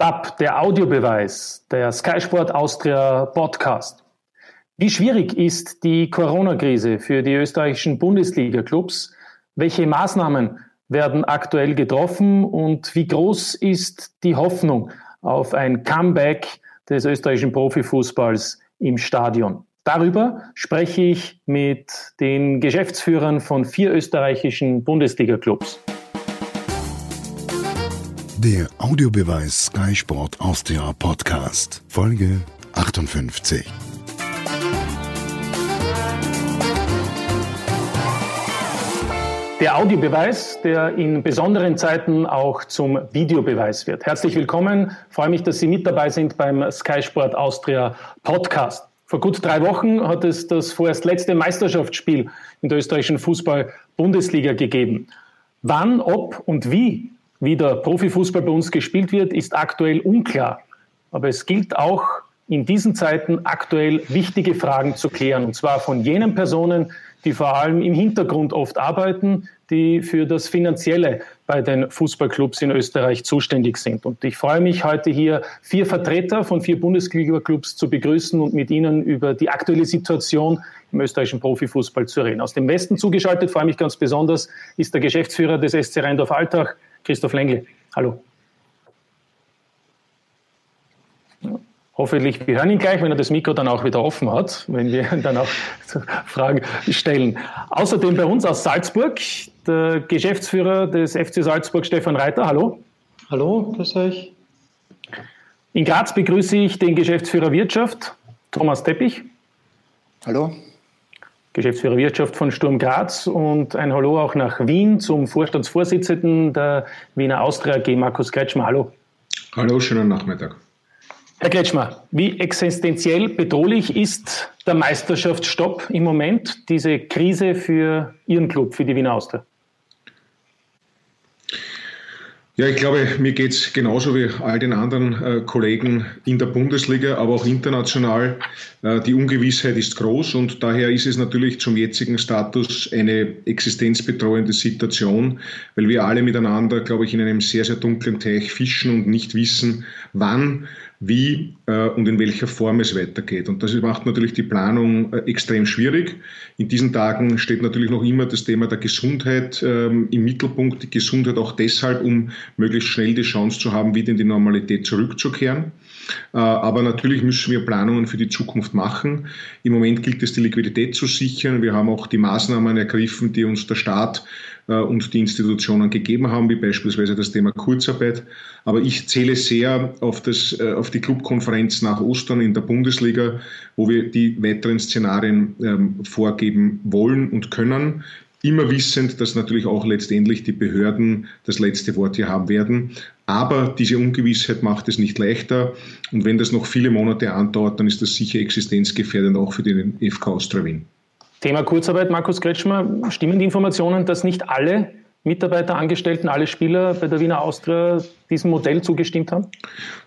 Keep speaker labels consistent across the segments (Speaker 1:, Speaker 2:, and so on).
Speaker 1: DAP, der Audiobeweis, der Sky Sport Austria Podcast. Wie schwierig ist die Corona-Krise für die österreichischen Bundesliga-Clubs? Welche Maßnahmen werden aktuell getroffen und wie groß ist die Hoffnung auf ein Comeback des österreichischen Profifußballs im Stadion? Darüber spreche ich mit den Geschäftsführern von vier österreichischen Bundesliga-Clubs.
Speaker 2: Der Audiobeweis Sky Sport Austria Podcast, Folge 58.
Speaker 1: Der Audiobeweis, der in besonderen Zeiten auch zum Videobeweis wird. Herzlich willkommen. Freue mich, dass Sie mit dabei sind beim Sky Sport Austria Podcast. Vor gut drei Wochen hat es das vorerst letzte Meisterschaftsspiel in der österreichischen Fußball-Bundesliga gegeben. Wann, ob und wie wieder Profifußball bei uns gespielt wird, ist aktuell unklar. Aber es gilt auch in diesen Zeiten aktuell wichtige Fragen zu klären. Und zwar von jenen Personen, die vor allem im Hintergrund oft arbeiten, die für das Finanzielle bei den Fußballclubs in Österreich zuständig sind. Und ich freue mich heute hier vier Vertreter von vier Bundesliga-Clubs zu begrüßen und mit ihnen über die aktuelle Situation im österreichischen Profifußball zu reden. Aus dem Westen zugeschaltet, freue mich ganz besonders, ist der Geschäftsführer des SC Rheindorf-Altach, Christoph Lengle. Hallo. Hoffentlich, wir hören ihn gleich, wenn er das Mikro dann auch wieder offen hat, wenn wir dann auch Fragen stellen. Außerdem bei uns aus Salzburg der Geschäftsführer des FC Salzburg, Stefan Reiter. Hallo.
Speaker 3: Hallo, grüß euch.
Speaker 1: In Graz begrüße ich den Geschäftsführer Wirtschaft, Thomas Teppich.
Speaker 4: Hallo.
Speaker 1: Geschäftsführer Wirtschaft von Sturm Graz und ein Hallo auch nach Wien zum Vorstandsvorsitzenden der Wiener Austria AG, Markus Kretschmer. Hallo.
Speaker 5: Hallo, schönen Nachmittag.
Speaker 1: Herr Kretschmer, wie existenziell bedrohlich ist der Meisterschaftsstopp im Moment, diese Krise für Ihren Club, für die Wiener Austria?
Speaker 5: Ja, ich glaube, mir geht es genauso wie all den anderen äh, Kollegen in der Bundesliga, aber auch international. Äh, die Ungewissheit ist groß und daher ist es natürlich zum jetzigen Status eine existenzbetreuende Situation, weil wir alle miteinander, glaube ich, in einem sehr, sehr dunklen Teich fischen und nicht wissen, wann wie äh, und in welcher Form es weitergeht. Und das macht natürlich die Planung äh, extrem schwierig. In diesen Tagen steht natürlich noch immer das Thema der Gesundheit ähm, im Mittelpunkt. Die Gesundheit auch deshalb, um möglichst schnell die Chance zu haben, wieder in die Normalität zurückzukehren. Äh, aber natürlich müssen wir Planungen für die Zukunft machen. Im Moment gilt es, die Liquidität zu sichern. Wir haben auch die Maßnahmen ergriffen, die uns der Staat äh, und die Institutionen gegeben haben, wie beispielsweise das Thema Kurzarbeit. Aber ich zähle sehr auf, das, äh, auf die Clubkonferenz nach Ostern in der Bundesliga, wo wir die weiteren Szenarien ähm, vorgeben wollen und können. Immer wissend, dass natürlich auch letztendlich die Behörden das letzte Wort hier haben werden. Aber diese Ungewissheit macht es nicht leichter. Und wenn das noch viele Monate andauert, dann ist das sicher existenzgefährdend auch für den FK Austria Wien.
Speaker 1: Thema Kurzarbeit, Markus Kretschmer. Stimmen die Informationen, dass nicht alle Mitarbeiter, Angestellten, alle Spieler bei der Wiener Austria diesem Modell zugestimmt haben?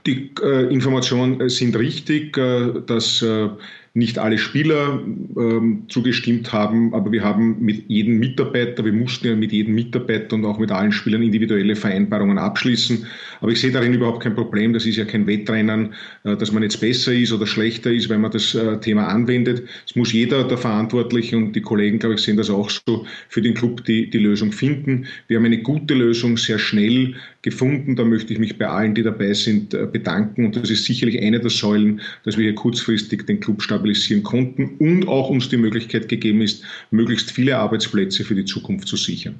Speaker 5: Die äh, Informationen sind richtig, äh, dass äh, nicht alle Spieler ähm, zugestimmt haben, aber wir haben mit jedem Mitarbeiter, wir mussten ja mit jedem Mitarbeiter und auch mit allen Spielern individuelle Vereinbarungen abschließen. Aber ich sehe darin überhaupt kein Problem. Das ist ja kein Wettrennen, äh, dass man jetzt besser ist oder schlechter ist, wenn man das äh, Thema anwendet. Es muss jeder, der Verantwortliche und die Kollegen, glaube ich, sehen das auch so, für den Club die, die Lösung finden. Wir haben eine gute Lösung sehr schnell gefunden. Da möchte ich mich bei allen, die dabei sind, äh, bedanken. Und das ist sicherlich eine der Säulen, dass wir hier kurzfristig den Club stabilisieren konnten und auch uns die Möglichkeit gegeben ist, möglichst viele Arbeitsplätze für die Zukunft zu sichern.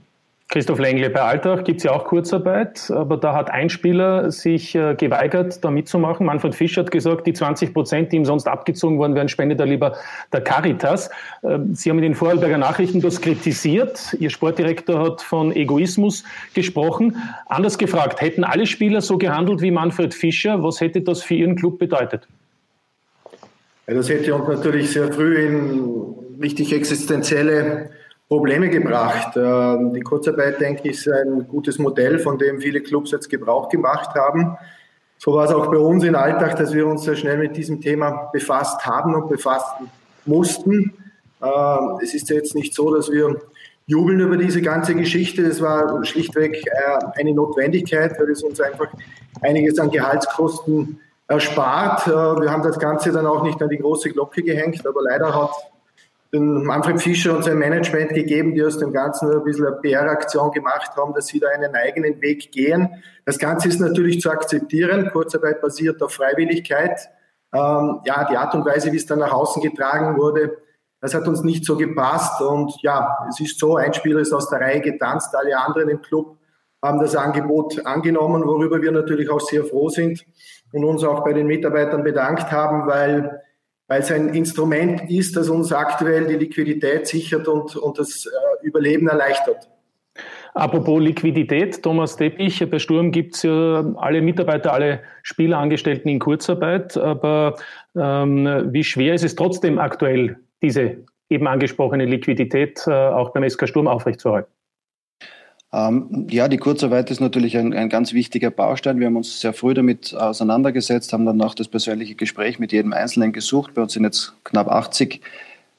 Speaker 1: Christoph Lengle, bei Alltag gibt es ja auch Kurzarbeit, aber da hat ein Spieler sich äh, geweigert, da mitzumachen. Manfred Fischer hat gesagt, die 20 Prozent, die ihm sonst abgezogen worden wären, spendet er lieber der Caritas. Äh, Sie haben in den Vorarlberger Nachrichten das kritisiert. Ihr Sportdirektor hat von Egoismus gesprochen. Anders gefragt, hätten alle Spieler so gehandelt wie Manfred Fischer, was hätte das für Ihren Club bedeutet?
Speaker 4: Ja, das hätte uns natürlich sehr früh in richtig existenzielle Probleme gebracht. Ähm, die Kurzarbeit, denke ich, ist ein gutes Modell, von dem viele Clubs jetzt Gebrauch gemacht haben. So war es auch bei uns im Alltag, dass wir uns sehr schnell mit diesem Thema befasst haben und befassen mussten. Ähm, es ist jetzt nicht so, dass wir jubeln über diese ganze Geschichte. Das war schlichtweg äh, eine Notwendigkeit, weil es uns einfach einiges an Gehaltskosten erspart. Äh, wir haben das Ganze dann auch nicht an die große Glocke gehängt, aber leider hat Manfred Fischer und sein Management gegeben, die aus dem Ganzen ein bisschen eine PR-Aktion gemacht haben, dass sie da einen eigenen Weg gehen. Das Ganze ist natürlich zu akzeptieren. Kurzarbeit basiert auf Freiwilligkeit. Ähm, ja, die Art und Weise, wie es dann nach außen getragen wurde, das hat uns nicht so gepasst. Und ja, es ist so, ein Spieler ist aus der Reihe getanzt, alle anderen im Club haben das Angebot angenommen, worüber wir natürlich auch sehr froh sind und uns auch bei den Mitarbeitern bedankt haben, weil weil es ein Instrument ist, das uns aktuell die Liquidität sichert und, und das äh, Überleben erleichtert.
Speaker 1: Apropos Liquidität, Thomas Teppich, bei Sturm gibt es ja alle Mitarbeiter, alle Spielerangestellten in Kurzarbeit, aber ähm, wie schwer ist es trotzdem aktuell, diese eben angesprochene Liquidität äh, auch beim SK Sturm aufrechtzuerhalten?
Speaker 6: Ähm, ja, die Kurzarbeit ist natürlich ein, ein, ganz wichtiger Baustein. Wir haben uns sehr früh damit auseinandergesetzt, haben dann auch das persönliche Gespräch mit jedem Einzelnen gesucht. Bei uns sind jetzt knapp 80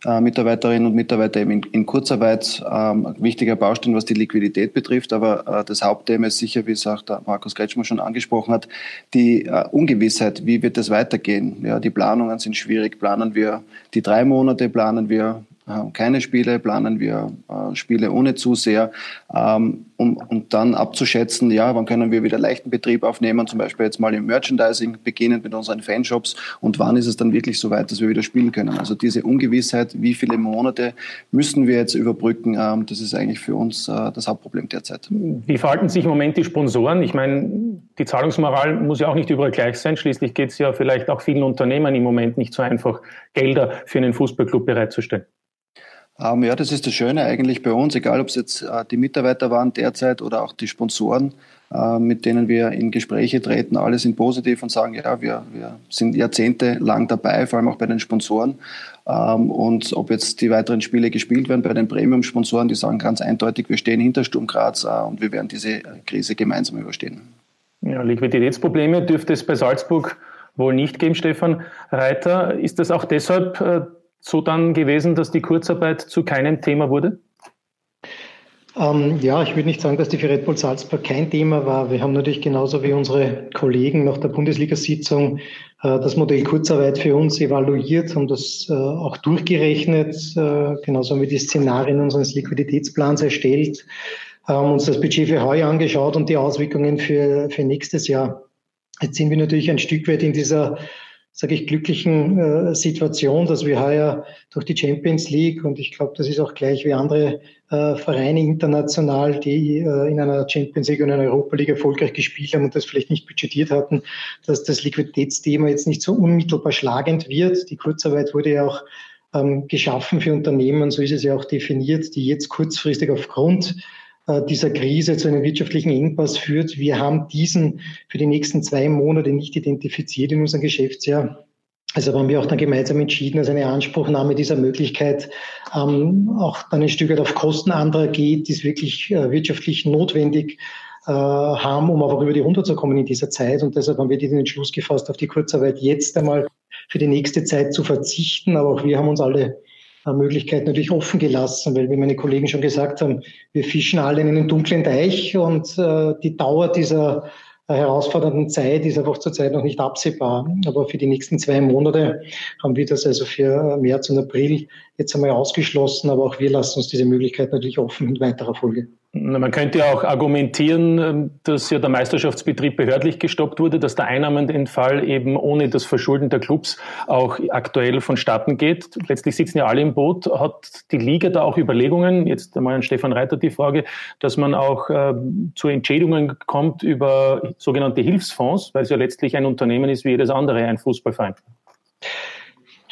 Speaker 6: äh, Mitarbeiterinnen und Mitarbeiter eben in, in Kurzarbeit. Ähm, wichtiger Baustein, was die Liquidität betrifft. Aber äh, das Hauptthema ist sicher, wie es auch der Markus Kretschmer schon angesprochen hat, die äh, Ungewissheit. Wie wird es weitergehen? Ja, die Planungen sind schwierig. Planen wir die drei Monate, planen wir keine Spiele, planen wir äh, Spiele ohne Zuseher, ähm, um, um dann abzuschätzen, ja, wann können wir wieder leichten Betrieb aufnehmen, zum Beispiel jetzt mal im Merchandising, beginnend mit unseren Fanshops und wann ist es dann wirklich so weit, dass wir wieder spielen können. Also diese Ungewissheit, wie viele Monate müssen wir jetzt überbrücken, ähm, das ist eigentlich für uns äh, das Hauptproblem derzeit.
Speaker 1: Wie verhalten sich im Moment die Sponsoren? Ich meine, die Zahlungsmoral muss ja auch nicht überall gleich sein. Schließlich geht es ja vielleicht auch vielen Unternehmen im Moment nicht so einfach, Gelder für einen Fußballclub bereitzustellen.
Speaker 6: Ähm, ja, das ist das Schöne eigentlich bei uns, egal ob es jetzt äh, die Mitarbeiter waren derzeit oder auch die Sponsoren, äh, mit denen wir in Gespräche treten. Alle sind positiv und sagen, ja, wir, wir sind jahrzehntelang dabei, vor allem auch bei den Sponsoren. Ähm, und ob jetzt die weiteren Spiele gespielt werden bei den Premium-Sponsoren, die sagen ganz eindeutig, wir stehen hinter Sturm Graz äh, und wir werden diese Krise gemeinsam überstehen.
Speaker 1: Ja, Liquiditätsprobleme dürfte es bei Salzburg wohl nicht geben, Stefan Reiter. Ist das auch deshalb äh, so dann gewesen, dass die Kurzarbeit zu keinem Thema wurde?
Speaker 3: Ähm, ja, ich würde nicht sagen, dass die für Red Bull Salzburg kein Thema war. Wir haben natürlich genauso wie unsere Kollegen nach der Bundesliga-Sitzung äh, das Modell Kurzarbeit für uns evaluiert und das äh, auch durchgerechnet. Äh, genauso haben wir die Szenarien unseres Liquiditätsplans erstellt, haben uns das Budget für heuer angeschaut und die Auswirkungen für, für nächstes Jahr. Jetzt sind wir natürlich ein Stück weit in dieser sage ich, glücklichen äh, Situation, dass wir heuer durch die Champions League und ich glaube, das ist auch gleich wie andere äh, Vereine international, die äh, in einer Champions League und einer Europa League erfolgreich gespielt haben und das vielleicht nicht budgetiert hatten, dass das Liquiditätsthema jetzt nicht so unmittelbar schlagend wird. Die Kurzarbeit wurde ja auch ähm, geschaffen für Unternehmen, so ist es ja auch definiert, die jetzt kurzfristig aufgrund dieser Krise zu einem wirtschaftlichen Engpass führt. Wir haben diesen für die nächsten zwei Monate nicht identifiziert in unserem Geschäftsjahr. Also haben wir auch dann gemeinsam entschieden, dass eine Anspruchnahme dieser Möglichkeit ähm, auch dann ein Stück weit auf Kosten anderer geht, die es wirklich äh, wirtschaftlich notwendig äh, haben, um einfach über die Runde zu kommen in dieser Zeit. Und deshalb haben wir den Entschluss gefasst, auf die Kurzarbeit jetzt einmal für die nächste Zeit zu verzichten. Aber auch wir haben uns alle Möglichkeit natürlich offen gelassen, weil wie meine Kollegen schon gesagt haben, wir fischen alle in einem dunklen Teich und äh, die Dauer dieser äh, herausfordernden Zeit ist einfach zurzeit noch nicht absehbar. Aber für die nächsten zwei Monate haben wir das also für März und April jetzt einmal ausgeschlossen. Aber auch wir lassen uns diese Möglichkeit natürlich offen in weiterer Folge.
Speaker 1: Man könnte ja auch argumentieren, ähm, dass ja der Meisterschaftsbetrieb behördlich gestoppt wurde, dass der Einnahmenentfall eben ohne das Verschulden der Clubs auch aktuell vonstatten geht. Letztlich sitzen ja alle im Boot. Hat die Liga da auch Überlegungen, jetzt einmal an Stefan Reiter die Frage, dass man auch äh, zu Entschädigungen kommt über sogenannte Hilfsfonds, weil es ja letztlich ein Unternehmen ist wie jedes andere, ein Fußballverein?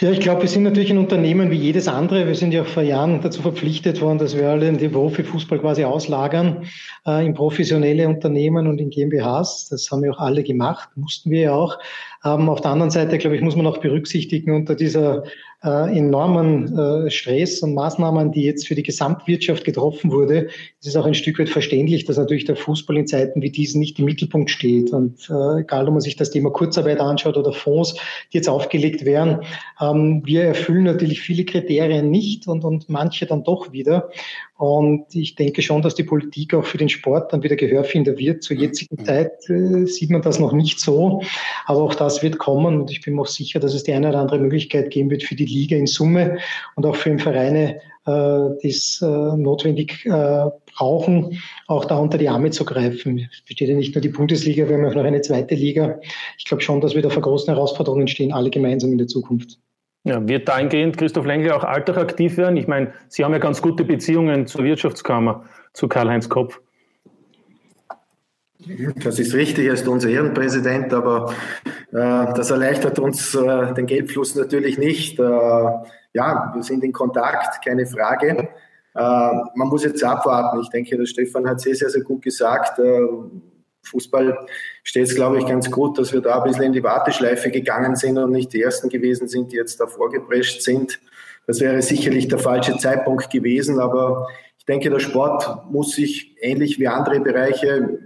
Speaker 3: Ja, ich glaube, wir sind natürlich ein Unternehmen wie jedes andere. Wir sind ja vor Jahren dazu verpflichtet worden, dass wir alle den Profifußball quasi auslagern äh, in professionelle Unternehmen und in GmbHs. Das haben wir auch alle gemacht, mussten wir ja auch. Ähm, auf der anderen Seite, glaube ich, muss man auch berücksichtigen, unter dieser äh, enormen äh, Stress und Maßnahmen, die jetzt für die Gesamtwirtschaft getroffen wurde, ist es auch ein Stück weit verständlich, dass natürlich der Fußball in Zeiten wie diesen nicht im Mittelpunkt steht. Und äh, egal, ob man sich das Thema Kurzarbeit anschaut oder Fonds, die jetzt aufgelegt werden, ähm, wir erfüllen natürlich viele Kriterien nicht und, und manche dann doch wieder. Und ich denke schon, dass die Politik auch für den Sport dann wieder Gehör finden wird. Zur jetzigen mhm. Zeit äh, sieht man das noch nicht so, aber auch das wird kommen und ich bin mir auch sicher, dass es die eine oder andere Möglichkeit geben wird für die Liga in Summe und auch für den Vereine, äh, das äh, notwendig äh, brauchen, auch da unter die Arme zu greifen. Es besteht ja nicht nur die Bundesliga, wir haben auch noch eine zweite Liga. Ich glaube schon, dass wir da vor großen Herausforderungen stehen, alle gemeinsam in der Zukunft.
Speaker 1: Ja, wird dahingehend Christoph Lengle auch Alltag aktiv werden? Ich meine, Sie haben ja ganz gute Beziehungen zur Wirtschaftskammer, zu Karl-Heinz Kopf.
Speaker 4: Das ist richtig, er ist unser Ehrenpräsident, aber äh, das erleichtert uns äh, den Geldfluss natürlich nicht. Äh, ja, wir sind in Kontakt, keine Frage. Äh, man muss jetzt abwarten. Ich denke, der Stefan hat sehr, sehr, sehr gut gesagt. Äh, Fußball steht es, glaube ich, ganz gut, dass wir da ein bisschen in die Warteschleife gegangen sind und nicht die Ersten gewesen sind, die jetzt da vorgeprescht sind. Das wäre sicherlich der falsche Zeitpunkt gewesen, aber ich denke, der Sport muss sich ähnlich wie andere Bereiche,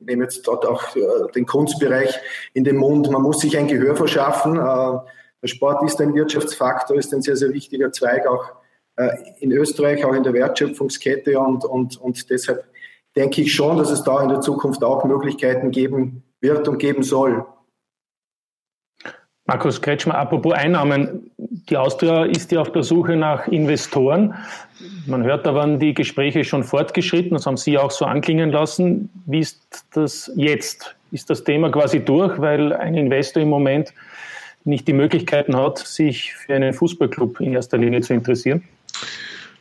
Speaker 4: ich nehme jetzt dort auch äh, den Kunstbereich in den Mund, man muss sich ein Gehör verschaffen. Äh, der Sport ist ein Wirtschaftsfaktor, ist ein sehr, sehr wichtiger Zweig auch äh, in Österreich, auch in der Wertschöpfungskette und, und, und deshalb denke ich schon, dass es da in der Zukunft auch Möglichkeiten geben wird und geben soll.
Speaker 1: Markus Kretschmer, apropos Einnahmen. Die Austria ist ja auf der Suche nach Investoren. Man hört, da waren die Gespräche schon fortgeschritten, das haben Sie auch so anklingen lassen. Wie ist das jetzt? Ist das Thema quasi durch, weil ein Investor im Moment nicht die Möglichkeiten hat, sich für einen Fußballclub in erster Linie zu interessieren?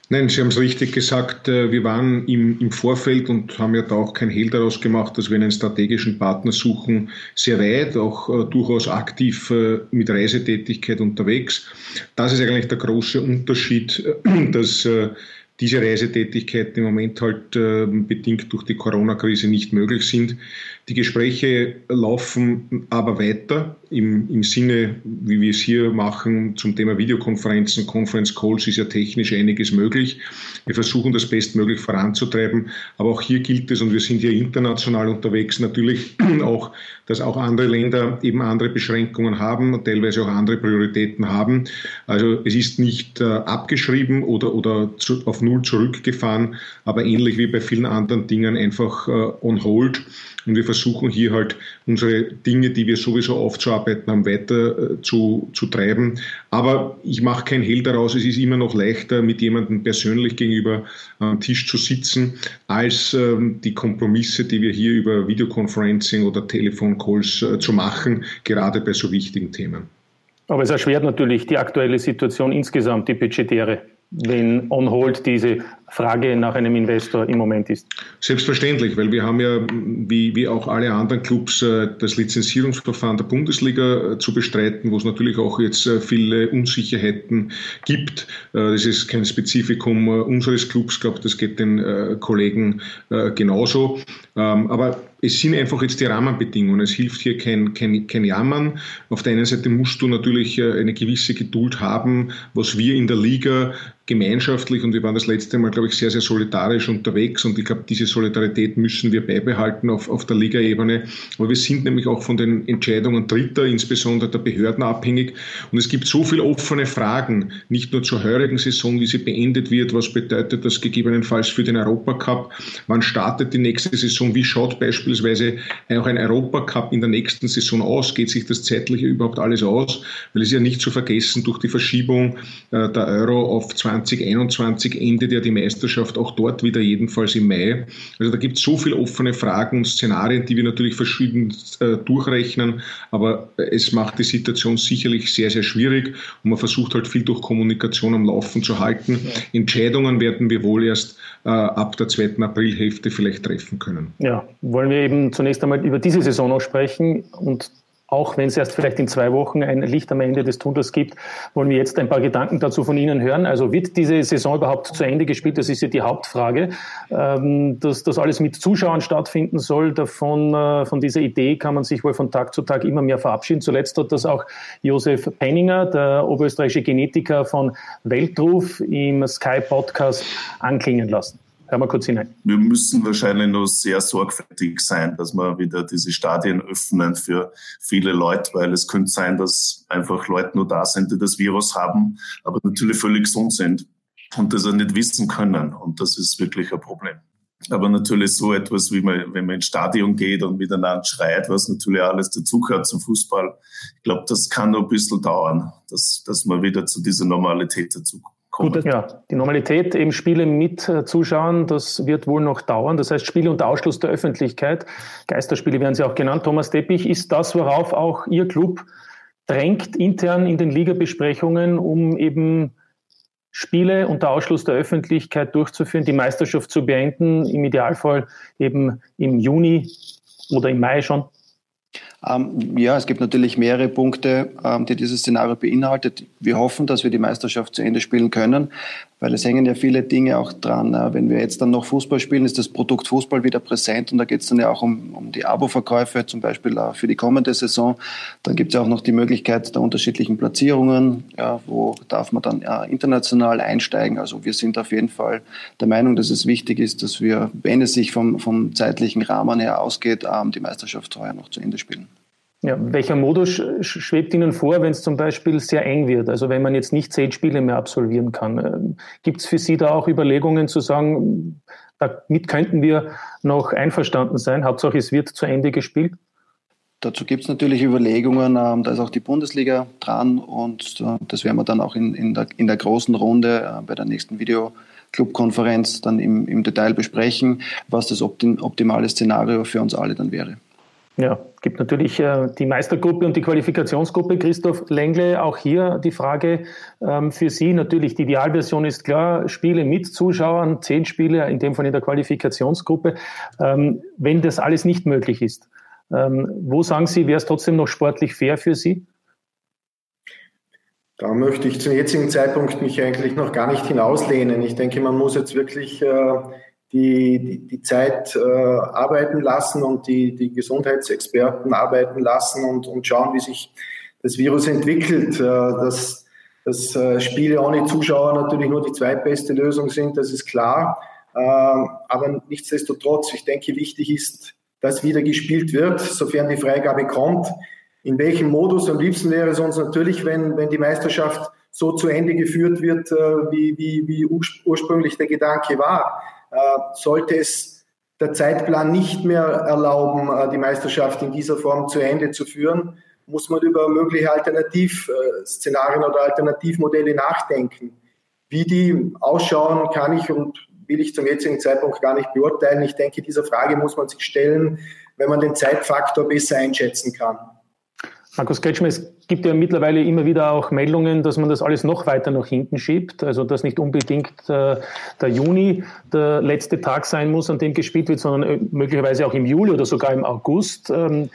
Speaker 5: Nein, Sie haben es richtig gesagt. Äh, wir waren im, im Vorfeld und haben ja da auch kein Hehl daraus gemacht, dass wir einen strategischen Partner suchen, sehr weit, auch äh, durchaus aktiv äh, mit Reisetätigkeit unterwegs. Das ist eigentlich der große Unterschied, äh, dass diese Reisetätigkeiten im Moment halt äh, bedingt durch die Corona-Krise nicht möglich sind. Die Gespräche laufen aber weiter im, im Sinne, wie wir es hier machen, zum Thema Videokonferenzen, Conference Calls ist ja technisch einiges möglich. Wir versuchen das bestmöglich voranzutreiben, aber auch hier gilt es, und wir sind ja international unterwegs, natürlich auch, dass auch andere Länder eben andere Beschränkungen haben und teilweise auch andere Prioritäten haben. Also es ist nicht äh, abgeschrieben oder, oder zu, auf Null zurückgefahren, aber ähnlich wie bei vielen anderen Dingen einfach äh, on hold. Und wir versuchen hier halt unsere Dinge, die wir sowieso aufzuarbeiten haben, weiter äh, zu, zu treiben. Aber ich mache kein Hehl daraus. Es ist immer noch leichter, mit jemandem persönlich gegenüber am Tisch zu sitzen, als ähm, die Kompromisse, die wir hier über Videoconferencing oder Telefoncalls äh, zu machen, gerade bei so wichtigen Themen.
Speaker 1: Aber es erschwert natürlich die aktuelle Situation insgesamt, die budgetäre wenn on hold diese Frage nach einem Investor im Moment ist?
Speaker 5: Selbstverständlich, weil wir haben ja, wie, wie auch alle anderen Clubs, äh, das Lizenzierungsverfahren der Bundesliga äh, zu bestreiten, wo es natürlich auch jetzt äh, viele Unsicherheiten gibt. Das ist kein Spezifikum unseres Clubs, glaube das geht den Kollegen genauso. Ähm, aber es sind einfach jetzt die Rahmenbedingungen. Es hilft hier kein, kein, kein Jammern. Auf der einen Seite musst du natürlich eine gewisse Geduld haben, was wir in der Liga gemeinschaftlich und wir waren das letzte Mal, glaube ich, sehr, sehr solidarisch unterwegs und ich glaube, diese Solidarität müssen wir beibehalten auf, auf der Ligaebene. Aber wir sind nämlich auch von den Entscheidungen Dritter, insbesondere der Behörden abhängig. Und es gibt so viele offene Fragen, nicht nur zur heurigen Saison, wie sie beendet wird, was bedeutet das gegebenenfalls für den Europacup, wann startet die nächste Saison, wie schaut beispielsweise auch ein Europacup in der nächsten Saison aus, geht sich das zeitliche überhaupt alles aus, weil es ja nicht zu vergessen, durch die Verschiebung äh, der Euro auf 20 2021 endet ja die Meisterschaft auch dort wieder, jedenfalls im Mai. Also da gibt es so viele offene Fragen und Szenarien, die wir natürlich verschieden äh, durchrechnen, aber es macht die Situation sicherlich sehr, sehr schwierig und man versucht halt viel durch Kommunikation am Laufen zu halten. Ja. Entscheidungen werden wir wohl erst äh, ab der zweiten Aprilhälfte vielleicht treffen können.
Speaker 1: Ja, wollen wir eben zunächst einmal über diese Saison noch sprechen und auch wenn es erst vielleicht in zwei Wochen ein Licht am Ende des Tunnels gibt, wollen wir jetzt ein paar Gedanken dazu von Ihnen hören. Also wird diese Saison überhaupt zu Ende gespielt? Das ist ja die Hauptfrage. Ähm, dass das alles mit Zuschauern stattfinden soll, davon, äh, von dieser Idee kann man sich wohl von Tag zu Tag immer mehr verabschieden. Zuletzt hat das auch Josef Penninger, der oberösterreichische Genetiker von Weltruf, im Sky Podcast anklingen lassen. Hören wir kurz hinein.
Speaker 7: Wir müssen wahrscheinlich noch sehr sorgfältig sein, dass wir wieder diese Stadien öffnen für viele Leute, weil es könnte sein, dass einfach Leute nur da sind, die das Virus haben, aber natürlich völlig gesund sind. und das auch nicht wissen können. Und das ist wirklich ein Problem. Aber natürlich so etwas, wie man, wenn man ins Stadion geht und miteinander schreit, was natürlich alles dazugehört zum Fußball. Ich glaube, das kann noch ein bisschen dauern, dass, dass man wieder zu dieser Normalität dazukommt.
Speaker 1: Gut, ja, die Normalität, eben Spiele mit äh, Zuschauern, das wird wohl noch dauern. Das heißt, Spiele unter Ausschluss der Öffentlichkeit, Geisterspiele werden sie auch genannt. Thomas Teppich, ist das, worauf auch Ihr Club drängt intern in den Ligabesprechungen, um eben Spiele unter Ausschluss der Öffentlichkeit durchzuführen, die Meisterschaft zu beenden, im Idealfall eben im Juni oder im Mai schon?
Speaker 6: Ähm, ja, es gibt natürlich mehrere Punkte, ähm, die dieses Szenario beinhaltet. Wir hoffen, dass wir die Meisterschaft zu Ende spielen können, weil es hängen ja viele Dinge auch dran. Äh, wenn wir jetzt dann noch Fußball spielen, ist das Produkt Fußball wieder präsent und da geht es dann ja auch um, um die Abo-Verkäufe, zum Beispiel äh, für die kommende Saison. Dann gibt es ja auch noch die Möglichkeit der unterschiedlichen Platzierungen. Ja, wo darf man dann ja, international einsteigen? Also wir sind auf jeden Fall der Meinung, dass es wichtig ist, dass wir, wenn es sich vom, vom zeitlichen Rahmen her ausgeht, ähm, die Meisterschaft vorher noch zu Ende spielen.
Speaker 1: Ja, welcher Modus schwebt Ihnen vor, wenn es zum Beispiel sehr eng wird? Also wenn man jetzt nicht zehn Spiele mehr absolvieren kann. Ähm, Gibt es für Sie da auch Überlegungen zu sagen, damit könnten wir noch einverstanden sein? Hauptsache es wird zu Ende gespielt?
Speaker 6: Dazu gibt es natürlich Überlegungen, ähm, da ist auch die Bundesliga dran und äh, das werden wir dann auch in, in, der, in der großen Runde äh, bei der nächsten Videoclub-Konferenz dann im, im Detail besprechen, was das optimale Szenario für uns alle dann wäre.
Speaker 1: Ja, gibt natürlich äh, die Meistergruppe und die Qualifikationsgruppe. Christoph Lengle, auch hier die Frage ähm, für Sie. Natürlich, die Idealversion ist klar, Spiele mit Zuschauern, zehn Spiele, in dem Fall in der Qualifikationsgruppe. Ähm, wenn das alles nicht möglich ist, ähm, wo sagen Sie, wäre es trotzdem noch sportlich fair für Sie?
Speaker 4: Da möchte ich zum jetzigen Zeitpunkt mich eigentlich noch gar nicht hinauslehnen. Ich denke, man muss jetzt wirklich äh, die, die, die Zeit äh, arbeiten lassen und die, die Gesundheitsexperten arbeiten lassen und, und schauen, wie sich das Virus entwickelt. Äh, dass, dass äh, Spiele ohne Zuschauer natürlich nur die zweitbeste Lösung sind, das ist klar. Äh, aber nichtsdestotrotz, ich denke, wichtig ist, dass wieder gespielt wird, sofern die Freigabe kommt. In welchem Modus? Am liebsten wäre es uns natürlich, wenn, wenn die Meisterschaft so zu Ende geführt wird, äh, wie, wie, wie ursprünglich der Gedanke war. Äh, sollte es der Zeitplan nicht mehr erlauben, äh, die Meisterschaft in dieser Form zu Ende zu führen, muss man über mögliche Alternativszenarien oder Alternativmodelle nachdenken. Wie die ausschauen, kann ich und will ich zum jetzigen Zeitpunkt gar nicht beurteilen. Ich denke, dieser Frage muss man sich stellen, wenn man den Zeitfaktor besser einschätzen kann.
Speaker 1: Markus Kretschmer, es gibt ja mittlerweile immer wieder auch Meldungen, dass man das alles noch weiter nach hinten schiebt. Also dass nicht unbedingt äh, der Juni der letzte Tag sein muss, an dem gespielt wird, sondern äh, möglicherweise auch im Juli oder sogar im August. Ähm,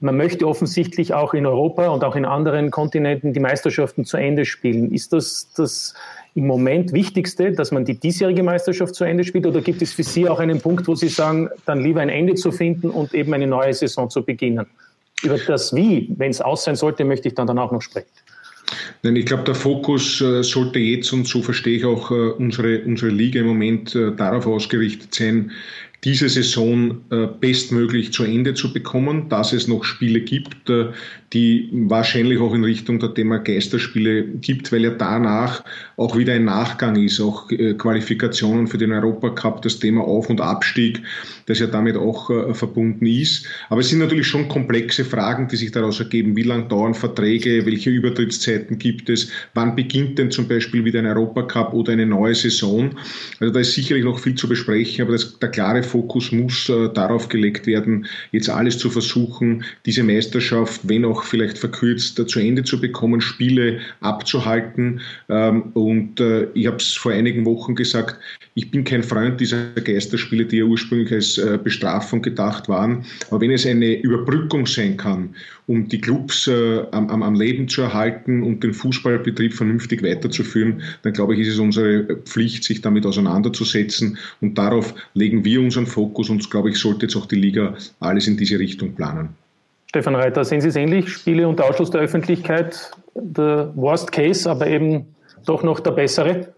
Speaker 1: man möchte offensichtlich auch in Europa und auch in anderen Kontinenten die Meisterschaften zu Ende spielen. Ist das das im Moment Wichtigste, dass man die diesjährige Meisterschaft zu Ende spielt? Oder gibt es für Sie auch einen Punkt, wo Sie sagen, dann lieber ein Ende zu finden und eben eine neue Saison zu beginnen? Über das Wie, wenn es aus sein sollte, möchte ich dann, auch noch sprechen.
Speaker 5: Nein, ich glaube, der Fokus äh, sollte jetzt, und so verstehe ich auch äh, unsere, unsere Liga im Moment, äh, darauf ausgerichtet sein, diese Saison äh, bestmöglich zu Ende zu bekommen, dass es noch Spiele gibt, äh, die wahrscheinlich auch in Richtung der Thema Geisterspiele gibt, weil ja danach auch wieder ein Nachgang ist, auch äh, Qualifikationen für den Europacup, das Thema Auf- und Abstieg, das ja damit auch verbunden ist. Aber es sind natürlich schon komplexe Fragen, die sich daraus ergeben. Wie lang dauern Verträge? Welche Übertrittszeiten gibt es? Wann beginnt denn zum Beispiel wieder ein Europacup oder eine neue Saison? Also da ist sicherlich noch viel zu besprechen, aber das, der klare Fokus muss äh, darauf gelegt werden, jetzt alles zu versuchen, diese Meisterschaft, wenn auch vielleicht verkürzt, äh, zu Ende zu bekommen, Spiele abzuhalten. Ähm, und äh, ich habe es vor einigen Wochen gesagt, ich bin kein Freund dieser Geisterspiele, die ja ursprünglich als äh, Bestrafung gedacht waren. Aber wenn es eine Überbrückung sein kann, um die Clubs am, am, Leben zu erhalten und den Fußballbetrieb vernünftig weiterzuführen, dann glaube ich, ist es unsere Pflicht, sich damit auseinanderzusetzen. Und darauf legen wir unseren Fokus und, glaube ich, sollte jetzt auch die Liga alles in diese Richtung planen.
Speaker 1: Stefan Reiter, sehen Sie es ähnlich? Spiele unter Ausschluss der Öffentlichkeit, der Worst Case, aber eben doch noch der bessere?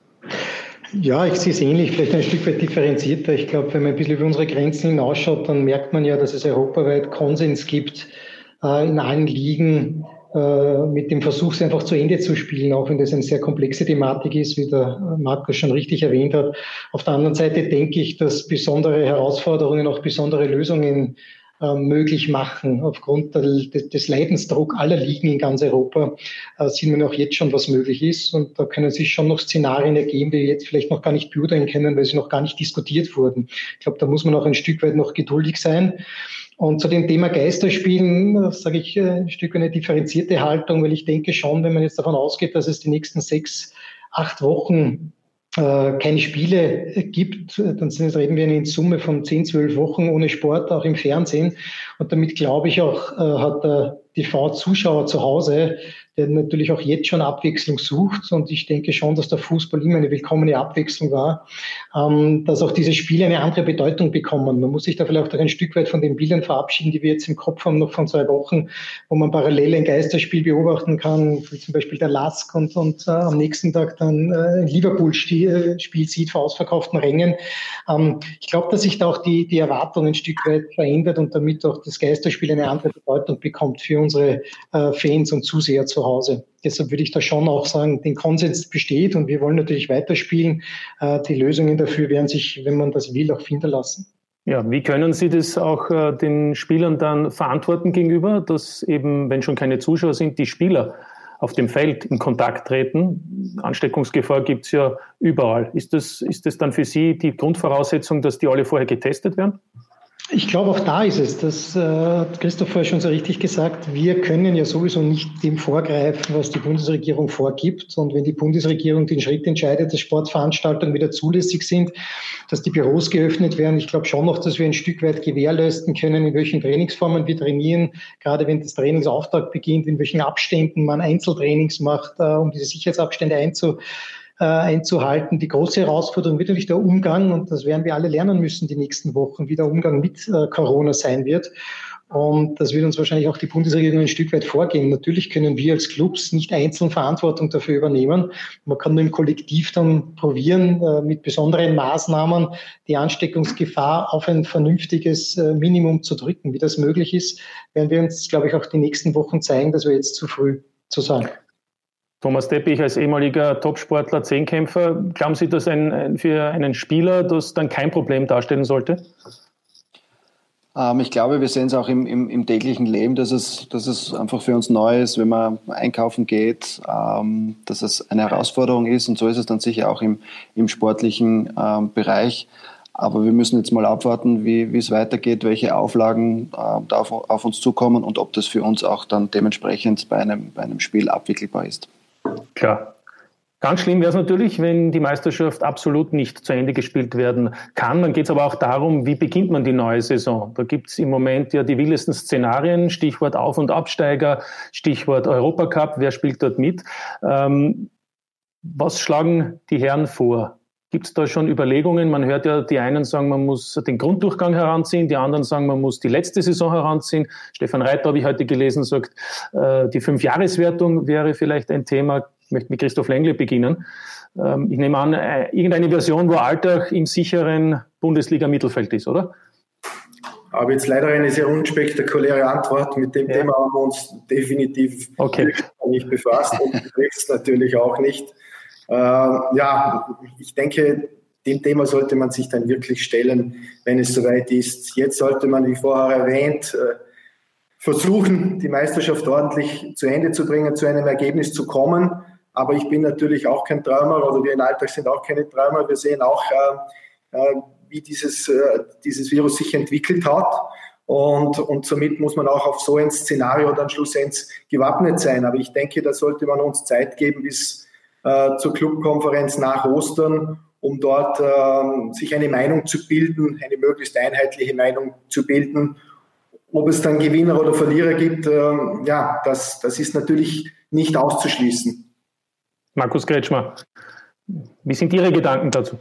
Speaker 3: Ja, ich sehe es ähnlich, vielleicht ein Stück weit differenzierter. Ich glaube, wenn man ein bisschen über unsere Grenzen hinausschaut, dann merkt man ja, dass es europaweit Konsens gibt äh, in allen Ligen, äh, mit dem Versuch, es einfach zu Ende zu spielen, auch wenn das eine sehr komplexe Thematik ist, wie der Markus schon richtig erwähnt hat. Auf der anderen Seite denke ich, dass besondere Herausforderungen auch besondere Lösungen möglich machen. Aufgrund des Leidensdruck aller Ligen in ganz Europa äh, sieht man auch jetzt schon, was möglich ist. Und da können sich schon noch Szenarien ergeben, die jetzt vielleicht noch gar nicht beurteilen können, weil sie noch gar nicht diskutiert wurden. Ich glaube, da muss man auch ein Stück weit noch geduldig sein. Und zu dem Thema Geisterspielen sage ich äh, ein Stück eine differenzierte Haltung, weil ich denke schon, wenn man jetzt davon ausgeht, dass es die nächsten sechs, acht Wochen äh, keine Spiele gibt, dann reden wir in Summe von 10, 12 Wochen ohne Sport, auch im Fernsehen. Und damit glaube ich auch, äh, hat der TV-Zuschauer zu Hause der natürlich auch jetzt schon Abwechslung sucht. Und ich denke schon, dass der Fußball immer eine willkommene Abwechslung war, ähm, dass auch diese Spiele eine andere Bedeutung bekommen. Man muss sich da vielleicht auch ein Stück weit von den Bildern verabschieden, die wir jetzt im Kopf haben, noch von zwei Wochen, wo man parallel ein Geisterspiel beobachten kann, wie zum Beispiel der Lask und, und äh, am nächsten Tag dann äh, Liverpool-Spiel sieht vor ausverkauften Rängen. Ähm, ich glaube, dass sich da auch die, die Erwartung ein Stück weit verändert und damit auch das Geisterspiel eine andere Bedeutung bekommt für unsere äh, Fans und Zuseher zu Hause. Deshalb würde ich da schon auch sagen, den Konsens besteht und wir wollen natürlich weiterspielen. Äh, die Lösungen dafür werden sich, wenn man das will, auch finden lassen.
Speaker 1: Ja, wie können Sie das auch äh, den Spielern dann verantworten gegenüber, dass eben, wenn schon keine Zuschauer sind, die Spieler auf dem Feld in Kontakt treten? Ansteckungsgefahr gibt es ja überall. Ist das, ist das dann für Sie die Grundvoraussetzung, dass die alle vorher getestet werden?
Speaker 3: Ich glaube, auch da ist es, das äh, hat Christopher schon so richtig gesagt, wir können ja sowieso nicht dem vorgreifen, was die Bundesregierung vorgibt. Und wenn die Bundesregierung den Schritt entscheidet, dass Sportveranstaltungen wieder zulässig sind, dass die Büros geöffnet werden, ich glaube schon noch, dass wir ein Stück weit gewährleisten können, in welchen Trainingsformen wir trainieren, gerade wenn das Trainingsauftakt beginnt, in welchen Abständen man Einzeltrainings macht, äh, um diese Sicherheitsabstände einzuhalten äh, einzuhalten. Die große Herausforderung wird natürlich der Umgang, und das werden wir alle lernen müssen die nächsten Wochen, wie der Umgang mit äh, Corona sein wird. Und das wird uns wahrscheinlich auch die Bundesregierung ein Stück weit vorgehen. Natürlich können wir als Clubs nicht einzeln Verantwortung dafür übernehmen. Man kann nur im Kollektiv dann probieren, äh, mit besonderen Maßnahmen die Ansteckungsgefahr auf ein vernünftiges äh, Minimum zu drücken. Wie das möglich ist, werden wir uns, glaube ich, auch die nächsten Wochen zeigen, dass wir jetzt zu früh zu sagen.
Speaker 1: Thomas Teppich als ehemaliger Topsportler, Zehnkämpfer, glauben Sie, dass ein, für einen Spieler das dann kein Problem darstellen sollte?
Speaker 6: Ähm, ich glaube, wir sehen es auch im, im, im, täglichen Leben, dass es, dass es einfach für uns neu ist, wenn man einkaufen geht, ähm, dass es eine Herausforderung ist und so ist es dann sicher auch im, im sportlichen ähm, Bereich. Aber wir müssen jetzt mal abwarten, wie, wie es weitergeht, welche Auflagen äh, da auf, auf, uns zukommen und ob das für uns auch dann dementsprechend bei einem, bei einem Spiel abwickelbar ist.
Speaker 1: Klar. Ganz schlimm wäre es natürlich, wenn die Meisterschaft absolut nicht zu Ende gespielt werden kann. Dann geht es aber auch darum, wie beginnt man die neue Saison. Da gibt es im Moment ja die wildesten Szenarien, Stichwort Auf- und Absteiger, Stichwort Europacup, wer spielt dort mit. Ähm, was schlagen die Herren vor? Gibt es da schon Überlegungen? Man hört ja, die einen sagen, man muss den Grunddurchgang heranziehen, die anderen sagen, man muss die letzte Saison heranziehen. Stefan Reiter, habe ich heute gelesen, sagt, äh, die Fünfjahreswertung wäre vielleicht ein Thema. Ich möchte mit Christoph Lengle beginnen. Ähm, ich nehme an, äh, irgendeine Version, wo Alltag im sicheren Bundesliga-Mittelfeld ist, oder?
Speaker 4: Aber jetzt leider eine sehr unspektakuläre Antwort. Mit dem ja. Thema haben wir uns definitiv
Speaker 1: okay.
Speaker 4: nicht befasst und betrifft es natürlich auch nicht. Äh, ja, ich denke, dem Thema sollte man sich dann wirklich stellen, wenn es soweit ist. Jetzt sollte man, wie vorher erwähnt, äh, versuchen, die Meisterschaft ordentlich zu Ende zu bringen, zu einem Ergebnis zu kommen. Aber ich bin natürlich auch kein Träumer oder wir im Alltag sind auch keine Träumer. Wir sehen auch, äh, äh wie dieses, dieses Virus sich entwickelt hat. Und, und somit muss man auch auf so ein Szenario dann schlussendlich gewappnet sein. Aber ich denke, da sollte man uns Zeit geben bis äh, zur Clubkonferenz nach Ostern, um dort äh, sich eine Meinung zu bilden, eine möglichst einheitliche Meinung zu bilden. Ob es dann Gewinner oder Verlierer gibt, äh, ja, das, das ist natürlich nicht auszuschließen.
Speaker 1: Markus Kretschmer, wie sind Ihre Gedanken dazu?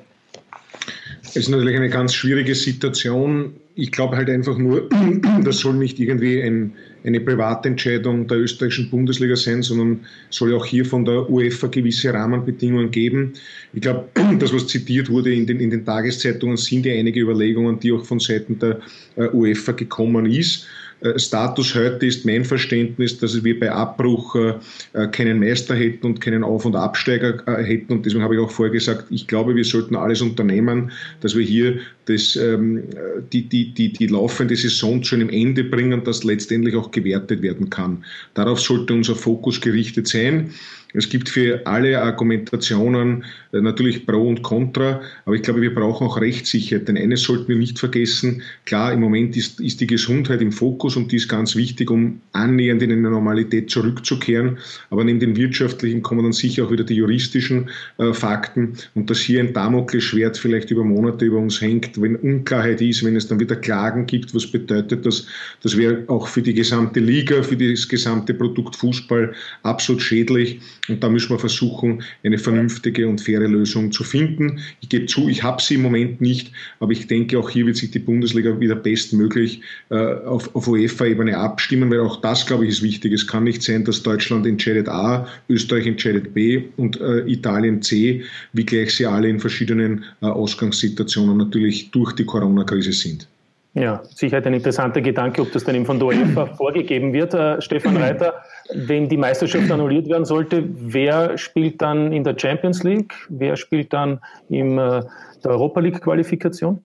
Speaker 5: Es ist natürlich eine ganz schwierige Situation. Ich glaube halt einfach nur, das soll nicht irgendwie ein, eine Privatentscheidung der österreichischen Bundesliga sein, sondern soll auch hier von der UEFA gewisse Rahmenbedingungen geben. Ich glaube, das, was zitiert wurde in den, in den Tageszeitungen, sind ja einige Überlegungen, die auch von Seiten der äh, UEFA gekommen ist. Äh, Status heute ist mein Verständnis, dass wir bei Abbruch äh, keinen Meister hätten und keinen Auf- und Absteiger hätten. Und deswegen habe ich auch vorher gesagt, ich glaube, wir sollten alles unternehmen, dass wir hier das, ähm, die, die, die, die laufende Saison zu einem Ende bringen, das letztendlich auch gewertet werden kann. Darauf sollte unser Fokus gerichtet sein. Es gibt für alle Argumentationen äh, natürlich Pro und Contra, aber ich glaube, wir brauchen auch Rechtssicherheit. Denn eines sollten wir nicht vergessen, klar, im Moment ist, ist die Gesundheit im Fokus und die ist ganz wichtig, um annähernd in eine Normalität zurückzukehren. Aber neben den wirtschaftlichen kommen dann sicher auch wieder die juristischen äh, Fakten und dass hier ein Damoklesschwert vielleicht über Monate über uns hängt, wenn Unklarheit ist, wenn es dann wieder Klagen gibt, was bedeutet das? Das wäre auch für die gesamte Liga, für das gesamte Produkt Fußball absolut schädlich. Und da müssen wir versuchen, eine vernünftige und faire Lösung zu finden. Ich gebe zu, ich habe sie im Moment nicht, aber ich denke, auch hier wird sich die Bundesliga wieder bestmöglich äh, auf, auf UEFA-Ebene abstimmen, weil auch das, glaube ich, ist wichtig. Es kann nicht sein, dass Deutschland entscheidet A, Österreich entscheidet B und äh, Italien C, wie gleich sie alle in verschiedenen äh, Ausgangssituationen natürlich durch die Corona-Krise sind.
Speaker 1: Ja, sicher ein interessanter Gedanke, ob das dann eben von der UEFA vorgegeben wird. Äh, Stefan Reiter, wenn die Meisterschaft annulliert werden sollte, wer spielt dann in der Champions League? Wer spielt dann in äh, der Europa League Qualifikation?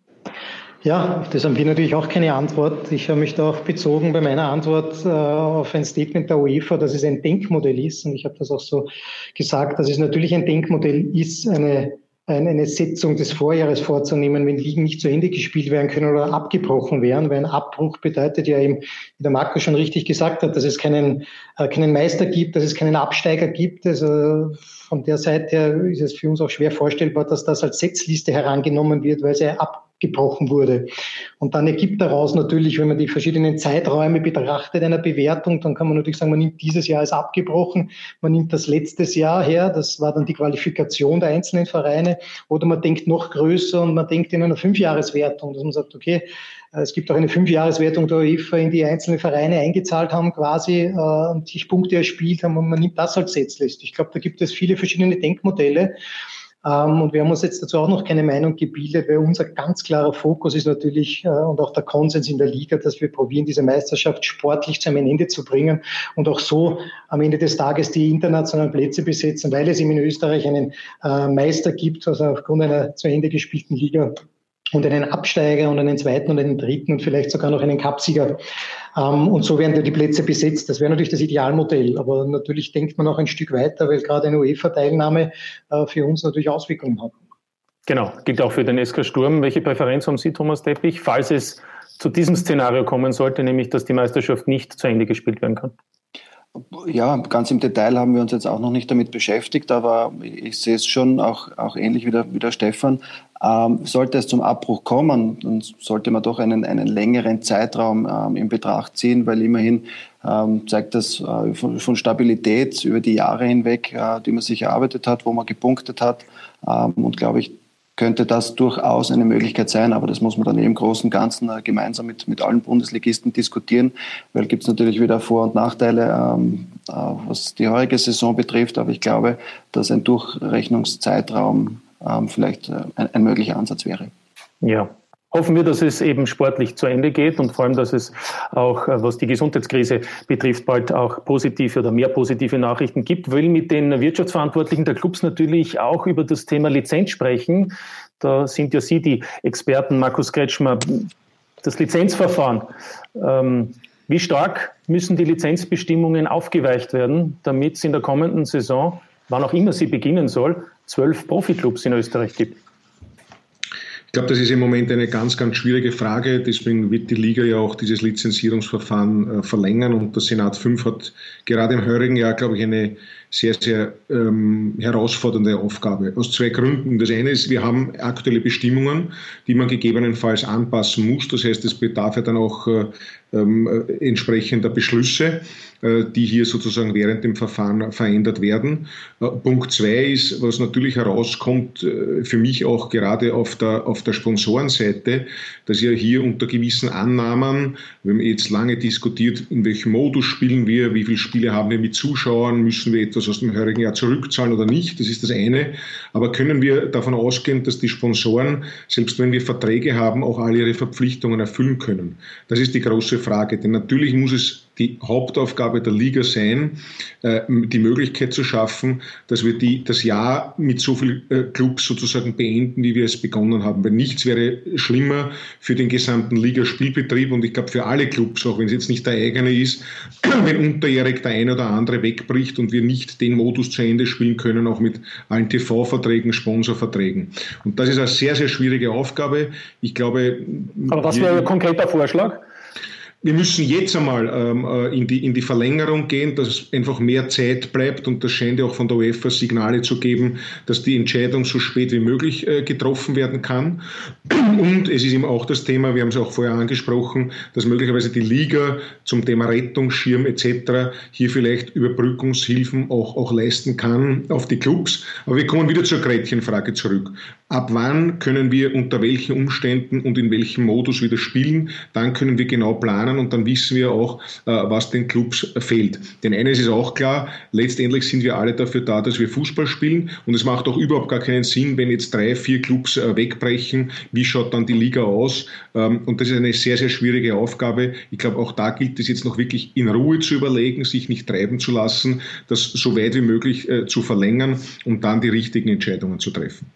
Speaker 3: Ja, das haben wir natürlich auch keine Antwort. Ich habe mich da auch bezogen bei meiner Antwort äh, auf ein Statement der UEFA, dass es ein Denkmodell ist. Und ich habe das auch so gesagt, dass es natürlich ein Denkmodell ist, eine eine Setzung des Vorjahres vorzunehmen, wenn Ligen nicht zu Ende gespielt werden können oder abgebrochen werden, weil ein Abbruch bedeutet ja eben, wie der Marco schon richtig gesagt hat, dass es keinen, äh, keinen Meister gibt, dass es keinen Absteiger gibt. Also von der Seite her ist es für uns auch schwer vorstellbar, dass das als Setzliste herangenommen wird, weil es ja abgebrochen wurde. Und dann ergibt daraus natürlich, wenn man die verschiedenen Zeiträume betrachtet einer Bewertung, dann kann man natürlich sagen, man nimmt dieses Jahr als abgebrochen, man nimmt das letztes Jahr her, das war dann die Qualifikation der einzelnen Vereine, oder man denkt noch größer und man denkt in einer Fünfjahreswertung, dass man sagt, okay, äh, es gibt auch eine Fünfjahreswertung der UEFA, in die einzelne Vereine eingezahlt haben quasi äh, und sich Punkte erspielt haben und man nimmt das als Setzlist. Ich glaube, da gibt es viele verschiedene Denkmodelle. Ähm, und wir haben uns jetzt dazu auch noch keine Meinung gebildet, weil unser ganz klarer Fokus ist natürlich äh, und auch der Konsens in der Liga, dass wir probieren, diese Meisterschaft sportlich zu einem Ende zu bringen und auch so am Ende des Tages die internationalen Plätze besetzen, weil es eben in Österreich einen äh, Meister gibt, also aufgrund einer zu Ende gespielten Liga und einen Absteiger und einen zweiten und einen dritten und vielleicht sogar noch einen Cupsieger. Ähm, und so werden die Plätze besetzt. Das wäre natürlich das Idealmodell. Aber natürlich denkt man auch ein Stück weiter, weil gerade eine UEFA-Teilnahme äh, für uns natürlich Auswirkungen hat.
Speaker 1: Genau, gilt auch für den SK Sturm. Welche Präferenz haben Sie, Thomas Teppich, falls es zu diesem Szenario kommen sollte, nämlich dass die Meisterschaft nicht zu Ende gespielt werden kann?
Speaker 6: Ja, ganz im Detail haben wir uns jetzt auch noch nicht damit beschäftigt, aber ich sehe es schon auch, auch ähnlich wie der, wie der Stefan. Ähm, sollte es zum Abbruch kommen, dann sollte man doch einen, einen längeren Zeitraum ähm, in Betracht ziehen, weil immerhin ähm, zeigt das äh, von, von, Stabilität über die Jahre hinweg, äh, die man sich erarbeitet hat, wo man gepunktet hat. Ähm, und glaube ich, könnte das durchaus eine Möglichkeit sein, aber das muss man dann im Großen und Ganzen äh, gemeinsam mit, mit allen Bundesligisten diskutieren, weil gibt es natürlich wieder Vor- und Nachteile, ähm, äh, was die heutige Saison betrifft, aber ich glaube, dass ein Durchrechnungszeitraum ähm, vielleicht äh, ein, ein möglicher Ansatz wäre.
Speaker 1: Ja, hoffen wir, dass es eben sportlich zu Ende geht und vor allem, dass es auch, äh, was die Gesundheitskrise betrifft, bald auch positive oder mehr positive Nachrichten gibt. Will mit den Wirtschaftsverantwortlichen der Clubs natürlich auch über das Thema Lizenz sprechen. Da sind ja Sie die Experten, Markus Kretschmer. Das Lizenzverfahren. Ähm, wie stark müssen die Lizenzbestimmungen aufgeweicht werden, damit es in der kommenden Saison, wann auch immer sie beginnen soll, zwölf Profiklubs in Österreich gibt?
Speaker 5: Ich glaube, das ist im Moment eine ganz, ganz schwierige Frage. Deswegen wird die Liga ja auch dieses Lizenzierungsverfahren äh, verlängern und der Senat 5 hat gerade im heurigen Jahr, glaube ich, eine sehr, sehr ähm, herausfordernde Aufgabe. Aus zwei Gründen. Das eine ist, wir haben aktuelle Bestimmungen, die man gegebenenfalls anpassen muss. Das heißt, es bedarf ja dann auch äh, ähm, äh, entsprechender Beschlüsse, äh, die hier sozusagen während dem Verfahren verändert werden. Äh, Punkt zwei ist, was natürlich herauskommt, äh, für mich auch gerade auf der, auf der Sponsorenseite, dass ja hier unter gewissen Annahmen, wir haben jetzt lange diskutiert, in welchem Modus spielen wir, wie viele Spiele haben wir mit Zuschauern, müssen wir etwas aus dem heurigen Jahr zurückzahlen oder nicht. Das ist das eine. Aber können wir davon ausgehen, dass die Sponsoren, selbst wenn wir Verträge haben, auch alle ihre Verpflichtungen erfüllen können? Das ist die große Frage. Denn natürlich muss es die Hauptaufgabe der Liga sein, äh, die Möglichkeit zu schaffen, dass wir die, das Jahr mit so vielen äh, Clubs sozusagen beenden, wie wir es begonnen haben. Weil nichts wäre schlimmer für den gesamten Ligaspielbetrieb und ich glaube für alle Clubs, auch wenn es jetzt nicht der eigene ist, wenn unterjährig der eine oder andere wegbricht und wir nicht den Modus zu Ende spielen können, auch mit allen TV-Verträgen, Sponsorverträgen. Und das ist eine sehr, sehr schwierige Aufgabe. Ich glaube.
Speaker 1: Aber was wäre ein konkreter Vorschlag?
Speaker 5: Wir müssen jetzt einmal ähm, äh, in, die, in die Verlängerung gehen, dass einfach mehr Zeit bleibt und das scheint ja auch von der UEFA Signale zu geben, dass die Entscheidung so spät wie möglich äh, getroffen werden kann. Und es ist eben auch das Thema, wir haben es auch vorher angesprochen, dass möglicherweise die Liga zum Thema Rettungsschirm etc. hier vielleicht Überbrückungshilfen auch, auch leisten kann auf die Clubs. Aber wir kommen wieder zur Gretchenfrage zurück. Ab wann können wir unter welchen Umständen und in welchem Modus wieder spielen? Dann können wir genau planen und dann wissen wir auch, äh, was den Clubs fehlt. Denn eines ist auch klar, letztendlich sind wir alle dafür da, dass wir Fußball spielen und es macht auch überhaupt gar keinen Sinn, wenn jetzt drei, vier Clubs äh, wegbrechen. Wie schaut dann die Liga aus? Ähm, und das ist eine sehr, sehr schwierige Aufgabe. Ich glaube, auch da gilt es jetzt noch wirklich in Ruhe zu überlegen, sich nicht treiben zu lassen, das so weit wie möglich äh, zu verlängern, um dann die richtigen Entscheidungen zu treffen.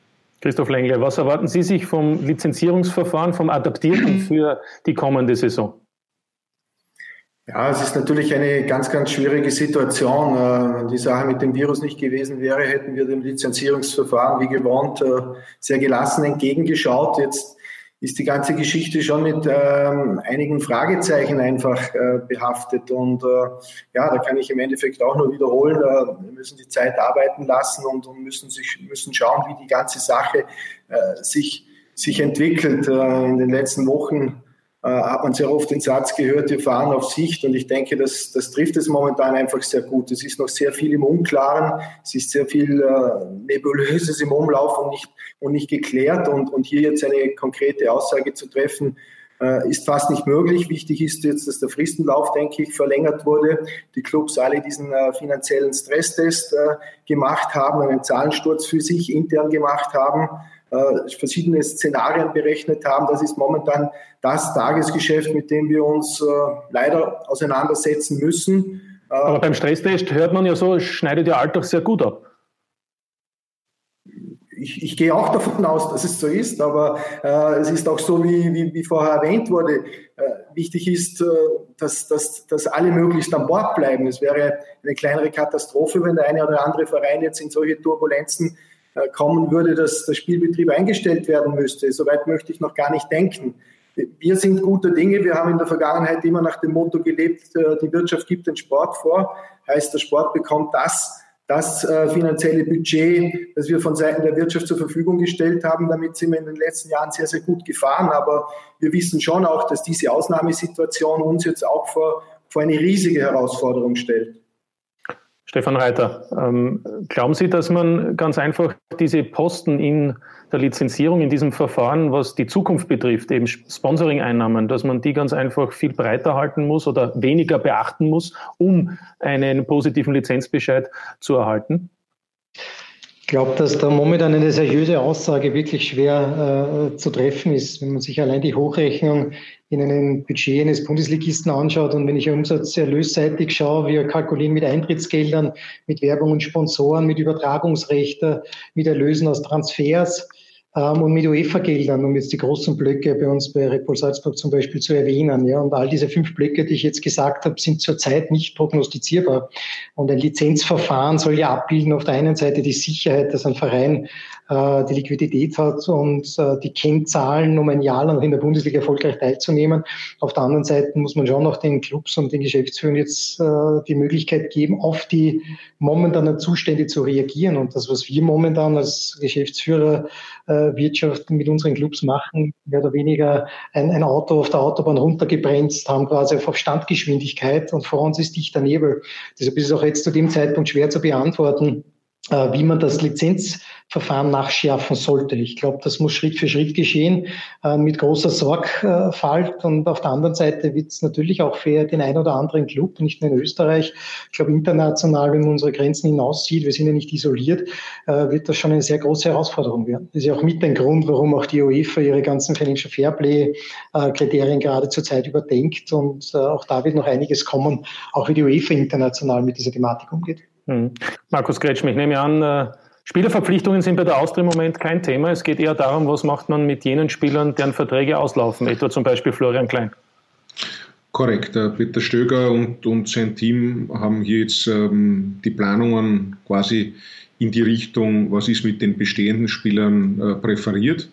Speaker 1: Christoph Lengle, was erwarten Sie sich vom Lizenzierungsverfahren, vom Adaptierten für die kommende Saison?
Speaker 4: Ja, es ist natürlich eine ganz, ganz schwierige Situation. Äh, wenn die Sache mit dem Virus nicht gewesen wäre, hätten wir dem Lizenzierungsverfahren wie gewohnt äh, sehr gelassen entgegengeschaut. Jetzt ist die ganze Geschichte schon mit ähm, einigen Fragezeichen einfach äh, behaftet. Und äh, ja, da kann ich im Endeffekt auch nur wiederholen, äh, wir müssen die Zeit arbeiten lassen und, und müssen, sich, müssen schauen, wie die ganze Sache äh, sich, sich entwickelt. Äh, in den letzten Wochen äh, hat man sehr oft den Satz gehört, wir fahren auf Sicht und ich denke, das, das trifft es momentan einfach sehr gut. Es ist noch sehr viel im Unklaren, es ist sehr viel äh, Nebulöses im Umlauf und nicht, und nicht geklärt und, und hier jetzt eine konkrete Aussage zu treffen, äh, ist fast nicht möglich. Wichtig ist jetzt, dass der Fristenlauf, denke ich, verlängert wurde. Die Clubs alle diesen äh, finanziellen Stresstest äh, gemacht haben, einen Zahlensturz für sich intern gemacht haben verschiedene Szenarien berechnet haben. Das ist momentan das Tagesgeschäft, mit dem wir uns äh, leider auseinandersetzen müssen.
Speaker 1: Äh, Aber beim Stresstest hört man ja so, schneidet der Alltag sehr gut ab.
Speaker 4: Ich, ich, gehe auch davon aus, dass es so ist, aber äh, es ist auch so, wie, wie, wie vorher erwähnt wurde. Äh, wichtig ist, äh, dass, dass, dass alle möglichst an Bord bleiben. Es wäre eine kleinere Katastrophe, wenn der eine oder andere Verein jetzt in solche Turbulenzen äh, kommen würde, dass der Spielbetrieb eingestellt werden müsste. Soweit möchte ich noch gar nicht denken. Wir sind guter Dinge. Wir haben in der Vergangenheit immer nach dem Motto gelebt, äh, die Wirtschaft gibt den Sport vor. Heißt, der Sport bekommt das, das äh, finanzielle Budget, das wir von Seiten der Wirtschaft zur Verfügung gestellt haben. Damit sind wir in den letzten Jahren sehr, sehr gut gefahren. Aber wir wissen schon auch, dass diese Ausnahmesituation uns jetzt auch vor, vor eine riesige Herausforderung stellt.
Speaker 1: Stefan Reiter, ähm, glauben Sie, dass man ganz einfach diese Posten in der Lizenzierung, in diesem Verfahren, was die Zukunft betrifft, eben Sponsoring-Einnahmen, dass man die ganz einfach viel breiter halten muss oder weniger beachten muss, um einen positiven Lizenzbescheid zu erhalten?
Speaker 3: Ich glaube, dass da momentan eine seriöse Aussage wirklich schwer äh, zu treffen ist, wenn man sich allein die Hochrechnung in einem Budget eines Bundesligisten anschaut und wenn ich umsatzerlösseitig schaue, wir kalkulieren mit Eintrittsgeldern, mit Werbung und Sponsoren, mit Übertragungsrechte, mit Erlösen aus Transfers, ähm, und mit UEFA-Geldern, um jetzt die großen Blöcke bei uns bei Bull Salzburg zum Beispiel zu erwähnen. Ja, und all diese fünf Blöcke, die ich jetzt gesagt habe, sind zurzeit nicht prognostizierbar. Und ein Lizenzverfahren soll ja abbilden auf der einen Seite die Sicherheit, dass ein Verein äh, die Liquidität hat und äh, die Kennzahlen, um ein Jahr lang in der Bundesliga erfolgreich teilzunehmen. Auf der anderen Seite muss man schon auch den Clubs und den Geschäftsführern jetzt äh, die Möglichkeit geben, auf die momentanen Zustände zu reagieren. Und das, was wir momentan als Geschäftsführer Wirtschaft mit unseren Clubs machen, mehr oder weniger ein, ein Auto auf der Autobahn runtergebremst, haben quasi auf Standgeschwindigkeit und vor uns ist dichter Nebel. Deshalb ist es auch jetzt zu dem Zeitpunkt schwer zu beantworten, äh, wie man das Lizenzverfahren nachschärfen sollte. Ich glaube, das muss Schritt für Schritt geschehen, äh, mit großer Sorgfalt. Und auf der anderen Seite wird es natürlich auch für den einen oder anderen Club, nicht nur in Österreich, ich glaube international, wenn man unsere Grenzen hinaussieht, wir sind ja nicht isoliert, äh, wird das schon eine sehr große Herausforderung werden. Das ist ja auch mit ein Grund, warum auch die UEFA ihre ganzen Financial Fairplay-Kriterien gerade zurzeit überdenkt. Und auch da wird noch einiges kommen, auch wie die UEFA international mit dieser Thematik umgeht.
Speaker 1: Hm. Markus Gretschmer, ich nehme an, äh, Spielerverpflichtungen sind bei der Austria im Moment kein Thema. Es geht eher darum, was macht man mit jenen Spielern, deren Verträge auslaufen, etwa zum Beispiel Florian Klein.
Speaker 5: Korrekt. Peter Stöger und, und sein Team haben hier jetzt ähm, die Planungen quasi in die Richtung, was ist mit den bestehenden Spielern äh, präferiert.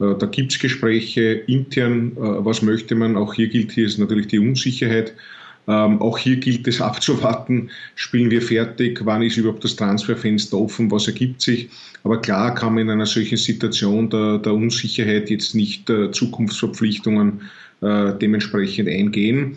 Speaker 5: Äh, da gibt es Gespräche intern, äh, was möchte man. Auch hier gilt hier ist natürlich die Unsicherheit. Ähm, auch hier gilt es abzuwarten, spielen wir fertig, wann ist überhaupt das Transferfenster offen, was ergibt sich. Aber klar kann man in einer solchen Situation der, der Unsicherheit jetzt nicht äh, Zukunftsverpflichtungen äh, dementsprechend eingehen.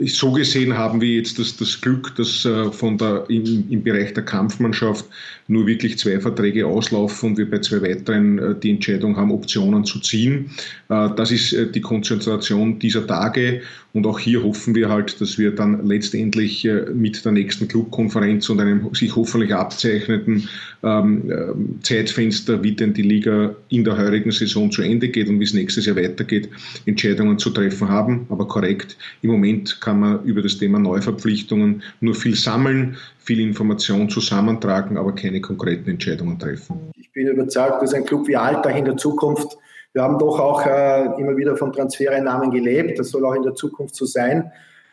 Speaker 5: So gesehen haben wir jetzt das, das Glück, dass äh, von der, im, im Bereich der Kampfmannschaft nur wirklich zwei Verträge auslaufen und wir bei zwei weiteren äh, die Entscheidung haben, Optionen zu ziehen. Äh, das ist äh, die Konzentration dieser Tage und auch hier hoffen wir halt, dass wir dann letztendlich äh, mit der nächsten Clubkonferenz und einem sich hoffentlich abzeichnenden ähm, ähm, Zeitfenster, wie denn die Liga in der heurigen Saison zu Ende geht und wie es nächstes Jahr weitergeht, Entscheidungen zu treffen haben. Aber korrekt, im Moment kann man über das Thema Neuverpflichtungen nur viel sammeln, viel Information zusammentragen, aber keine konkreten Entscheidungen treffen.
Speaker 4: Ich bin überzeugt, dass ein Club wie Alltag in der Zukunft, wir haben doch auch äh, immer wieder von Transfereinnahmen gelebt, das soll auch in der Zukunft so sein.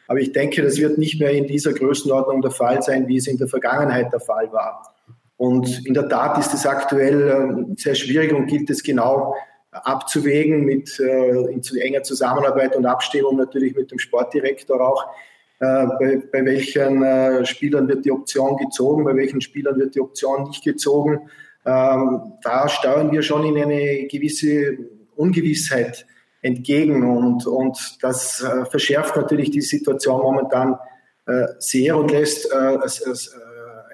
Speaker 4: Aber ich denke, das wird nicht mehr in dieser Größenordnung der Fall sein, wie es in der Vergangenheit der Fall war. Und in der Tat ist es aktuell äh, sehr schwierig und gilt es genau abzuwägen mit äh, in enger Zusammenarbeit und Abstimmung natürlich mit dem Sportdirektor auch, äh, bei, bei welchen äh, Spielern wird die Option gezogen, bei welchen Spielern wird die Option nicht gezogen. Ähm, da steuern wir schon in eine gewisse Ungewissheit entgegen und, und das verschärft natürlich die Situation momentan sehr und lässt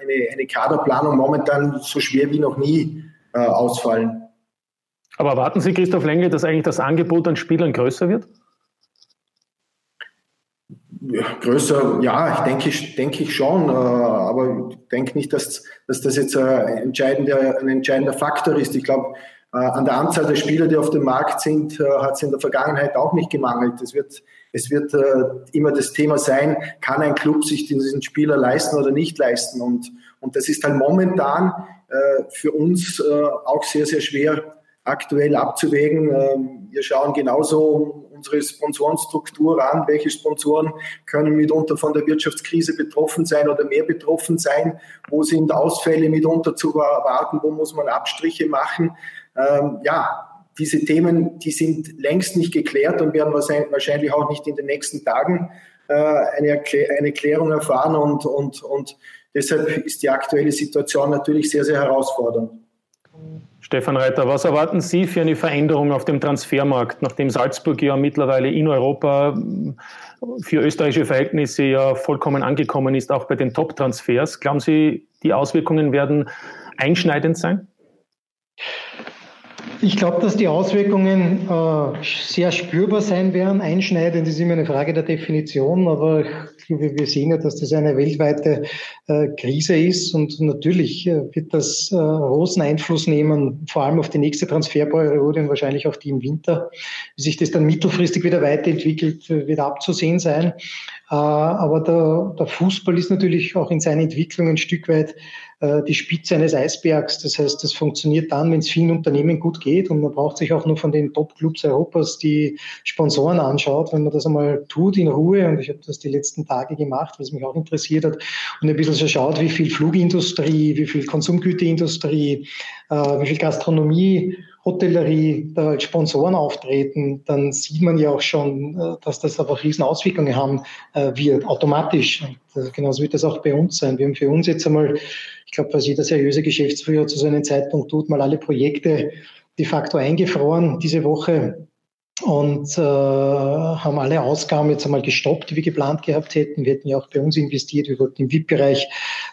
Speaker 4: eine, eine Kaderplanung momentan so schwer wie noch nie ausfallen.
Speaker 1: Aber erwarten Sie, Christoph Lenge, dass eigentlich das Angebot an Spielern größer wird?
Speaker 4: Ja, größer, ja, ich denke, denke ich schon, äh, aber ich denke nicht, dass, dass das jetzt ein entscheidender, ein entscheidender Faktor ist. Ich glaube, äh, an der Anzahl der Spieler, die auf dem Markt sind, äh, hat es in der Vergangenheit auch nicht gemangelt. Es wird, es wird immer das Thema sein, kann ein Club sich diesen Spieler leisten oder nicht leisten? Und, und das ist halt momentan für uns auch sehr, sehr schwer aktuell abzuwägen. Ähm, wir schauen genauso unsere Sponsorenstruktur an. Welche Sponsoren können mitunter von der Wirtschaftskrise betroffen sein oder mehr betroffen sein? Wo sind Ausfälle mitunter zu erwarten? Wo muss man Abstriche machen? Ähm, ja, diese Themen, die sind längst nicht geklärt und werden wahrscheinlich auch nicht in den nächsten Tagen äh, eine, eine Klärung erfahren und, und, und deshalb ist die aktuelle Situation natürlich sehr, sehr herausfordernd.
Speaker 1: Stefan Reiter, was erwarten Sie für eine Veränderung auf dem Transfermarkt, nachdem Salzburg ja mittlerweile in Europa für österreichische Verhältnisse ja vollkommen angekommen ist, auch bei den Top-Transfers? Glauben Sie, die Auswirkungen werden einschneidend sein?
Speaker 3: Ich glaube, dass die Auswirkungen äh, sehr spürbar sein werden. Einschneidend ist immer eine Frage der Definition, aber wir sehen ja, dass das eine weltweite äh, Krise ist und natürlich äh, wird das äh, großen Einfluss nehmen, vor allem auf die nächste Transferperiode und wahrscheinlich auch die im Winter. Wie sich das dann mittelfristig wieder weiterentwickelt, äh, wird abzusehen sein. Äh, aber der, der Fußball ist natürlich auch in seiner Entwicklung ein Stück weit äh, die Spitze eines Eisbergs. Das heißt, das funktioniert dann, wenn es vielen Unternehmen gut geht und man braucht sich auch nur von den Top-Clubs Europas die Sponsoren anschaut, wenn man das einmal tut in Ruhe und ich habe das die letzten Tage gemacht, was mich auch interessiert hat und ein bisschen so schaut, wie viel Flugindustrie, wie viel Konsumgüterindustrie, äh, wie viel Gastronomie Hotellerie da als Sponsoren auftreten, dann sieht man ja auch schon, äh, dass das einfach riesen Auswirkungen haben wird, automatisch. Und genauso wird das auch bei uns sein. Wir haben für uns jetzt einmal ich glaube, was jeder seriöse Geschäftsführer zu so einem Zeitpunkt tut, mal alle Projekte de facto eingefroren diese Woche und äh, haben alle Ausgaben jetzt einmal gestoppt, die wir geplant gehabt hätten. Wir hätten ja auch bei uns investiert. Wir wollten im VIP-Bereich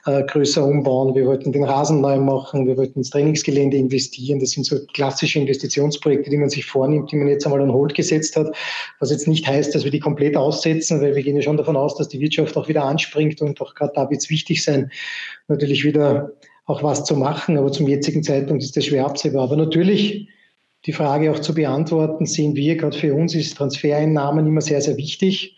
Speaker 3: äh, größer umbauen, wir wollten den Rasen neu machen, wir wollten ins Trainingsgelände investieren. Das sind so klassische Investitionsprojekte, die man sich vornimmt, die man jetzt einmal on hold gesetzt hat, was jetzt nicht heißt, dass wir die komplett aussetzen, weil wir gehen ja schon davon aus, dass die Wirtschaft auch wieder anspringt und auch gerade da wird es wichtig sein, natürlich wieder auch was zu machen. Aber zum jetzigen Zeitpunkt ist das schwer absehbar. Aber natürlich die Frage auch zu beantworten, sehen wir, gerade für uns ist Transfereinnahmen immer sehr, sehr wichtig.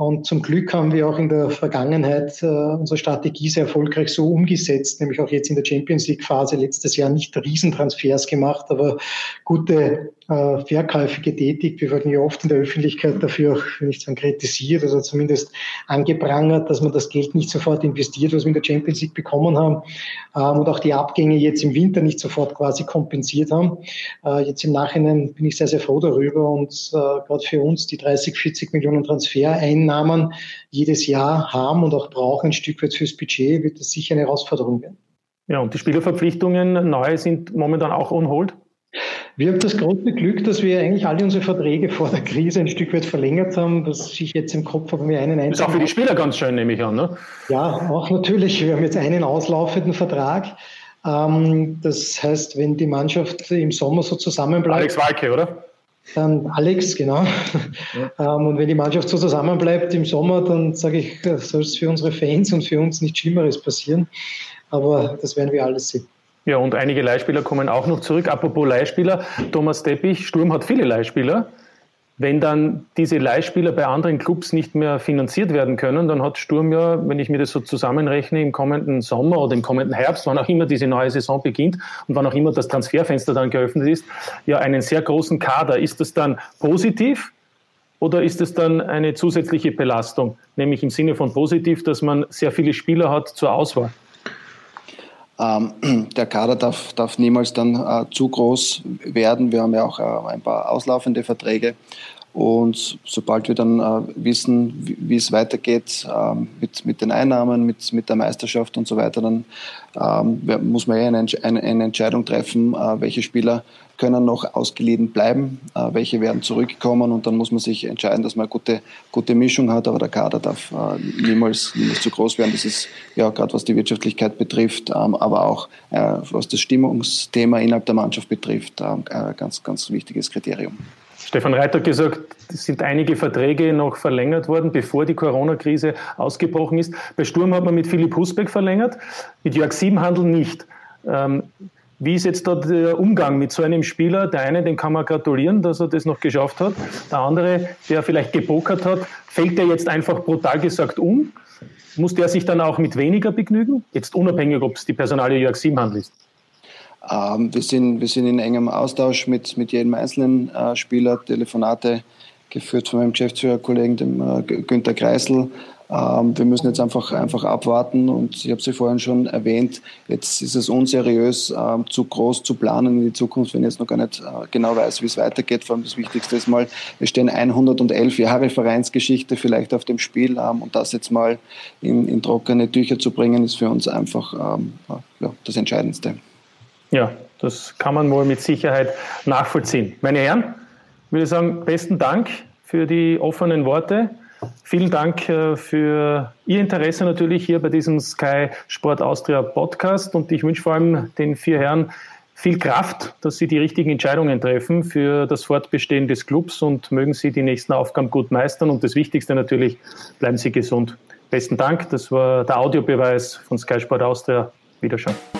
Speaker 3: Und zum Glück haben wir auch in der Vergangenheit äh, unsere Strategie sehr erfolgreich so umgesetzt, nämlich auch jetzt in der Champions League Phase letztes Jahr nicht Riesentransfers gemacht, aber gute äh, Verkäufe getätigt. Wir wurden ja oft in der Öffentlichkeit dafür auch, ich sagen, kritisiert oder zumindest angeprangert, dass man das Geld nicht sofort investiert, was wir in der Champions League bekommen haben ähm, und auch die Abgänge jetzt im Winter nicht sofort quasi kompensiert haben. Äh, jetzt im Nachhinein bin ich sehr, sehr froh darüber und äh, gerade für uns die 30, 40 Millionen Transfereinnahmen jedes Jahr haben und auch brauchen ein Stück weit fürs Budget, wird das sicher eine Herausforderung werden.
Speaker 1: Ja, und die Spielerverpflichtungen neu sind momentan auch on hold?
Speaker 3: Wir haben das große Glück, dass wir eigentlich alle unsere Verträge vor der Krise ein Stück weit verlängert haben, dass ich jetzt im Kopf habe, wir einen einzigen.
Speaker 1: Ist auch für die Spieler ganz schön, nehme ich an, ne?
Speaker 3: Ja, auch natürlich. Wir haben jetzt einen auslaufenden Vertrag. Ähm, das heißt, wenn die Mannschaft im Sommer so zusammenbleibt.
Speaker 1: Alex Walke, oder?
Speaker 3: Dann Alex, genau. Ja. Ähm, und wenn die Mannschaft so zusammenbleibt im Sommer, dann sage ich, soll es für unsere Fans und für uns nichts Schlimmeres passieren. Aber das werden wir alles sehen.
Speaker 1: Ja, und einige Leihspieler kommen auch noch zurück. Apropos Leihspieler, Thomas Teppich, Sturm hat viele Leihspieler. Wenn dann diese Leihspieler bei anderen Clubs nicht mehr finanziert werden können, dann hat Sturm ja, wenn ich mir das so zusammenrechne, im kommenden Sommer oder im kommenden Herbst, wann auch immer diese neue Saison beginnt und wann auch immer das Transferfenster dann geöffnet ist, ja einen sehr großen Kader. Ist das dann positiv oder ist es dann eine zusätzliche Belastung? Nämlich im Sinne von positiv, dass man sehr viele Spieler hat zur Auswahl.
Speaker 6: Ähm, der Kader darf, darf niemals dann äh, zu groß werden. Wir haben ja auch äh, ein paar auslaufende Verträge. Und sobald wir dann äh, wissen, wie, wie, es weitergeht ähm, mit, mit den Einnahmen, mit, mit der Meisterschaft und so weiter, dann ähm, muss man ja eine, eine, eine Entscheidung treffen, äh, welche Spieler können noch ausgeliehen bleiben, äh, welche werden zurückkommen und dann muss man sich entscheiden, dass man eine gute, gute Mischung hat, aber der Kader darf äh, niemals, niemals zu groß werden. Das ist ja gerade was die Wirtschaftlichkeit betrifft, ähm, aber auch äh, was das Stimmungsthema innerhalb der Mannschaft betrifft, ein ähm, ganz, ganz wichtiges Kriterium.
Speaker 1: Stefan Reiter gesagt, es sind einige Verträge noch verlängert worden, bevor die Corona-Krise ausgebrochen ist. Bei Sturm hat man mit Philipp Husbeck verlängert, mit Jörg Siebenhandel nicht. Ähm, wie ist jetzt da der Umgang mit so einem Spieler? Der eine, dem kann man gratulieren, dass er das noch geschafft hat. Der andere, der vielleicht gepokert hat, fällt der jetzt einfach brutal gesagt um? Muss der sich dann auch mit weniger begnügen? Jetzt unabhängig, ob es die Personalie Jörg Siebenhandel ist.
Speaker 6: Ähm, wir, sind, wir sind in engem Austausch mit, mit jedem einzelnen äh, Spieler, Telefonate geführt von meinem Geschäftsführerkollegen, dem äh, Günter Kreisel. Ähm, wir müssen jetzt einfach, einfach abwarten und ich habe Sie vorhin schon erwähnt, jetzt ist es unseriös, ähm, zu groß zu planen in die Zukunft, wenn ich jetzt noch gar nicht äh, genau weiß, wie es weitergeht. Vor allem das Wichtigste ist mal, es stehen 111 Jahre Vereinsgeschichte vielleicht auf dem Spiel ähm, und das jetzt mal in, in trockene Tücher zu bringen, ist für uns einfach ähm, ja, das Entscheidendste.
Speaker 1: Ja, das kann man wohl mit Sicherheit nachvollziehen. Meine Herren, ich würde sagen, besten Dank für die offenen Worte. Vielen Dank äh, für Ihr Interesse natürlich hier bei diesem Sky Sport Austria Podcast und ich wünsche vor allem den vier Herren viel Kraft, dass sie die richtigen Entscheidungen treffen für das Fortbestehen des Clubs und mögen Sie die nächsten Aufgaben gut meistern und das Wichtigste natürlich, bleiben Sie gesund. Besten Dank, das war der Audiobeweis von Sky Sport Austria. Wiederschauen.